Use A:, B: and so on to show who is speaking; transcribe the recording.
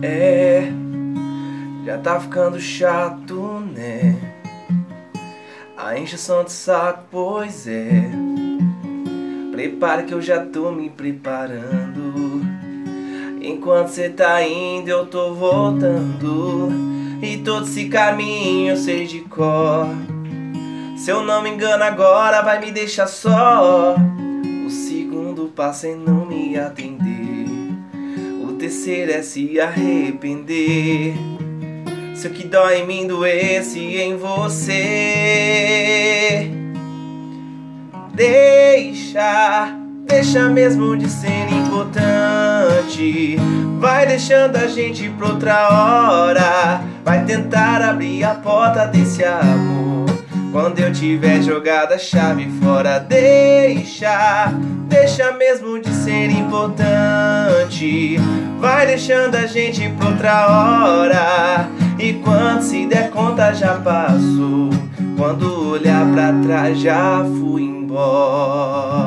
A: É, já tá ficando chato, né? A encheção de saco, pois é. Prepara que eu já tô me preparando. Enquanto cê tá indo, eu tô voltando. E todo esse caminho eu sei de cor. Se eu não me engano agora, vai me deixar só. O segundo passo é não me atender. Terceiro é se arrepender. Se o que dói em mim doesse em você. Deixa, deixa mesmo de ser importante. Vai deixando a gente pra outra hora. Vai tentar abrir a porta desse amor. Quando eu tiver jogado a chave fora, deixa, deixa mesmo de ser importante. Vai deixando a gente pra outra hora. E quando se der conta já passou. Quando olhar pra trás já fui embora.